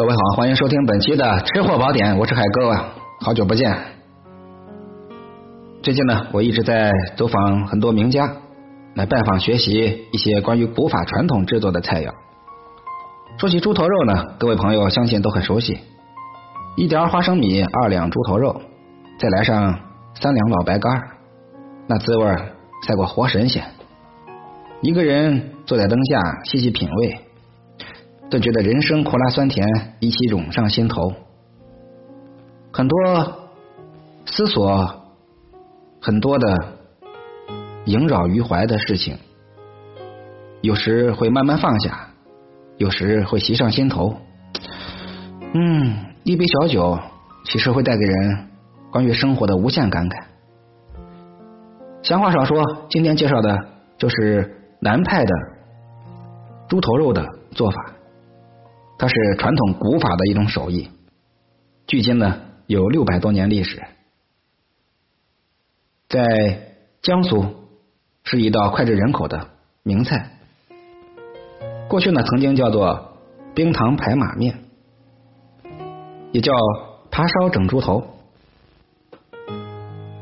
各位好，欢迎收听本期的吃货宝典，我是海哥，好久不见。最近呢，我一直在走访很多名家，来拜访学习一些关于古法传统制作的菜肴。说起猪头肉呢，各位朋友相信都很熟悉，一碟花生米，二两猪头肉，再来上三两老白干，那滋味赛过活神仙。一个人坐在灯下细细品味。顿觉得人生苦辣酸甜一起涌上心头，很多思索，很多的萦绕于怀的事情，有时会慢慢放下，有时会袭上心头。嗯，一杯小酒其实会带给人关于生活的无限感慨。闲话少说，今天介绍的就是南派的猪头肉的做法。它是传统古法的一种手艺，距今呢有六百多年历史，在江苏是一道脍炙人口的名菜。过去呢曾经叫做冰糖排马面，也叫扒烧整猪头。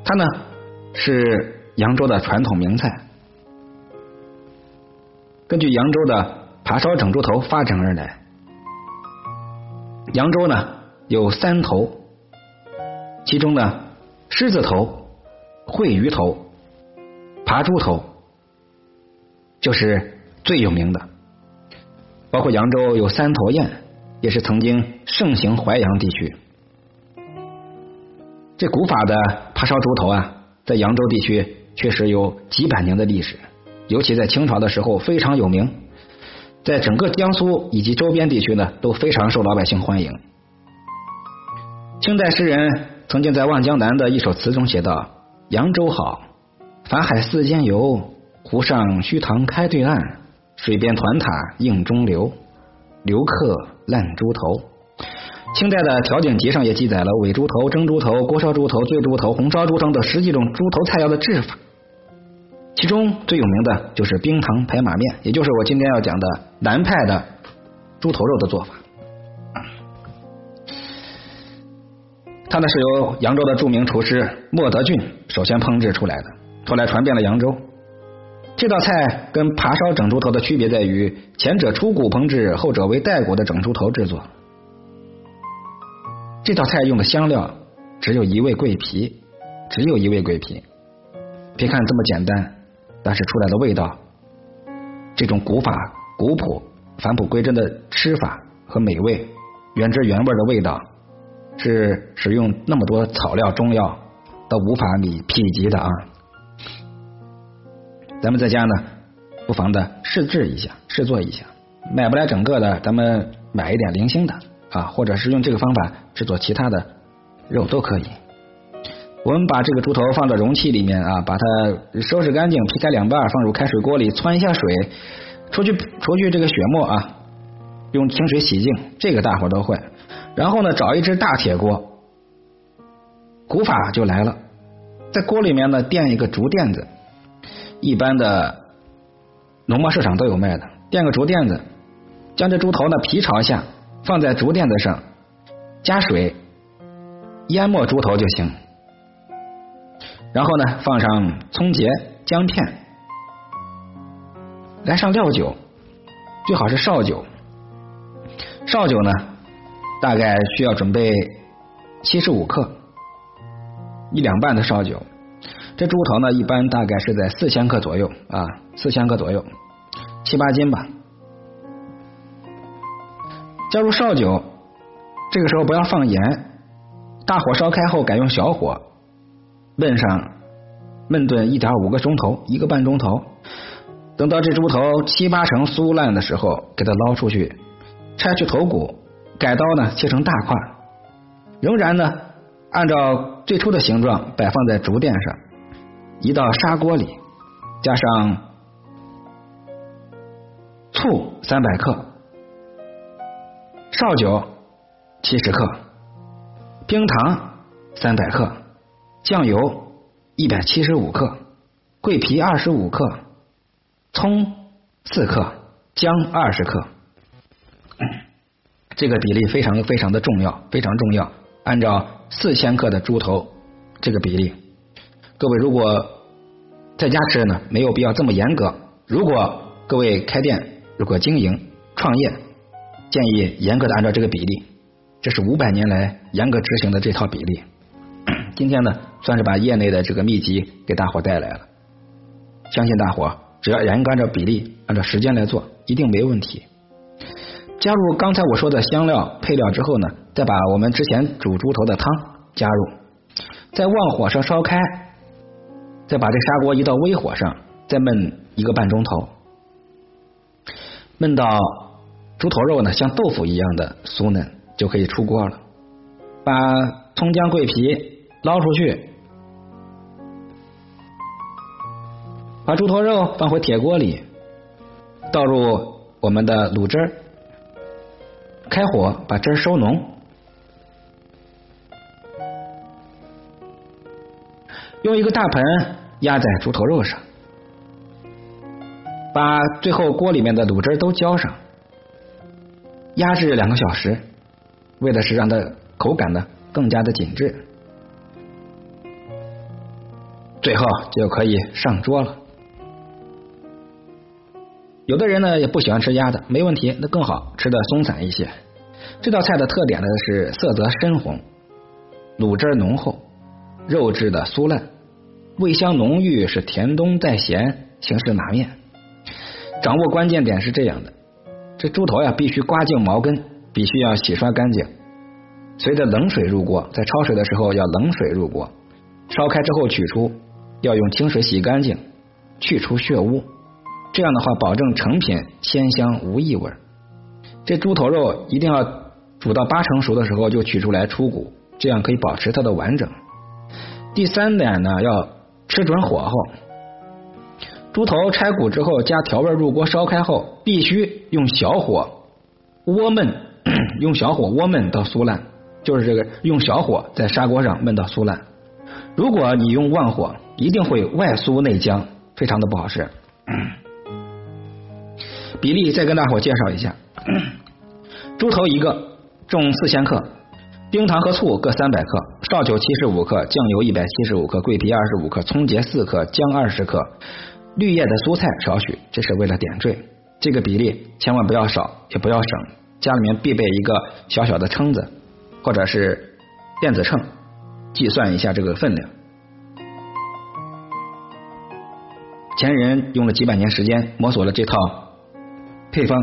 它呢是扬州的传统名菜，根据扬州的扒烧整猪头发展而来。扬州呢有三头，其中呢狮子头、烩鱼头、扒猪头就是最有名的。包括扬州有三头宴，也是曾经盛行淮扬地区。这古法的扒烧猪头啊，在扬州地区确实有几百年的历史，尤其在清朝的时候非常有名。在整个江苏以及周边地区呢，都非常受老百姓欢迎。清代诗人曾经在《望江南》的一首词中写道：“扬州好，法海寺间游，湖上虚塘开对岸，水边团塔映中流，留客烂猪头。”清代的《调景集》上也记载了尾猪头、蒸猪头、锅烧猪头、醉猪头、红烧猪头等十几种猪头菜肴的制法。其中最有名的就是冰糖排马面，也就是我今天要讲的南派的猪头肉的做法。它呢是由扬州的著名厨师莫德俊首先烹制出来的，后来传遍了扬州。这道菜跟扒烧整猪头的区别在于，前者出骨烹制，后者为带骨的整猪头制作。这道菜用的香料只有一味桂皮，只有一味桂皮。别看这么简单。但是出来的味道，这种古法、古朴、返璞归真的吃法和美味，原汁原味的味道，是使用那么多草料、中药都无法比匹及的啊！咱们在家呢，不妨的试制一下，试做一下。买不来整个的，咱们买一点零星的啊，或者是用这个方法制作其他的肉都可以。我们把这个猪头放到容器里面啊，把它收拾干净，劈开两半，放入开水锅里，汆一下水，除去除去这个血沫啊，用清水洗净，这个大伙都会。然后呢，找一只大铁锅，古法就来了，在锅里面呢垫一个竹垫子，一般的农贸市场都有卖的，垫个竹垫子，将这猪头呢皮朝下放在竹垫子上，加水淹没猪头就行。然后呢，放上葱节、姜片，来上料酒，最好是绍酒。绍酒呢，大概需要准备七十五克，一两半的绍酒。这猪头呢，一般大概是在四千克左右啊，四千克左右，七八斤吧。加入绍酒，这个时候不要放盐，大火烧开后改用小火。焖上焖炖一点五个钟头，一个半钟头。等到这猪头七八成酥烂的时候，给它捞出去，拆去头骨，改刀呢切成大块，仍然呢按照最初的形状摆放在竹垫上，移到砂锅里，加上醋三百克，绍酒七十克，冰糖三百克。酱油一百七十五克，桂皮二十五克，葱四克，姜二十克。这个比例非常非常的重要，非常重要。按照四千克的猪头这个比例，各位如果在家吃呢，没有必要这么严格。如果各位开店，如果经营创业，建议严格的按照这个比例。这是五百年来严格执行的这套比例。今天呢，算是把业内的这个秘籍给大伙带来了。相信大伙只要严格按照比例、按照时间来做，一定没问题。加入刚才我说的香料配料之后呢，再把我们之前煮猪头的汤加入，在旺火上烧开，再把这砂锅移到微火上，再焖一个半钟头，焖到猪头肉呢像豆腐一样的酥嫩，就可以出锅了。把葱姜桂皮捞出去，把猪头肉放回铁锅里，倒入我们的卤汁。开火，把汁收浓，用一个大盆压在猪头肉上，把最后锅里面的卤汁都浇上，压制两个小时，为的是让它口感呢更加的紧致，最后就可以上桌了。有的人呢也不喜欢吃鸭的，没问题，那更好，吃的松散一些。这道菜的特点呢是色泽深红，卤汁浓厚，肉质的酥烂，味香浓郁，是甜中带咸，形式拿面。掌握关键点是这样的：这猪头呀必须刮净毛根，必须要洗刷干净，随着冷水入锅，在焯水的时候要冷水入锅，烧开之后取出，要用清水洗干净，去除血污。这样的话，保证成品鲜香无异味。这猪头肉一定要煮到八成熟的时候就取出来出骨，这样可以保持它的完整。第三点呢，要吃准火候。猪头拆骨之后，加调味入锅烧开后，必须用小火窝焖，用小火窝焖到酥烂，就是这个用小火在砂锅上焖到酥烂。如果你用旺火，一定会外酥内僵，非常的不好吃。比例再跟大伙介绍一下：猪头一个，重四千克，冰糖和醋各三百克，绍酒七十五克，酱油一百七十五克，桂皮二十五克，葱节四克，姜二十克，绿叶的蔬菜少许，这是为了点缀。这个比例千万不要少，也不要省，家里面必备一个小小的称子或者是电子秤，计算一下这个分量。前人用了几百年时间摸索了这套。配方，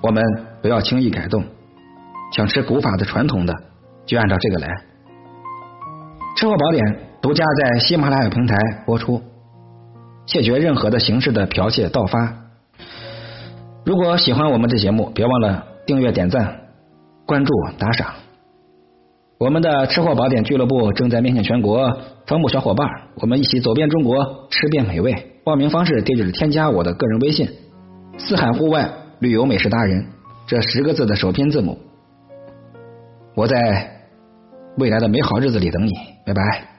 我们不要轻易改动。想吃古法的传统的，就按照这个来。吃货宝典独家在喜马拉雅平台播出，谢绝任何的形式的剽窃盗发。如果喜欢我们的节目，别忘了订阅、点赞、关注、打赏。我们的吃货宝典俱乐部正在面向全国招募小伙伴，我们一起走遍中国，吃遍美味。报名方式：这就是添加我的个人微信。四海户外旅游美食达人，这十个字的首拼字母，我在未来的美好日子里等你，拜拜。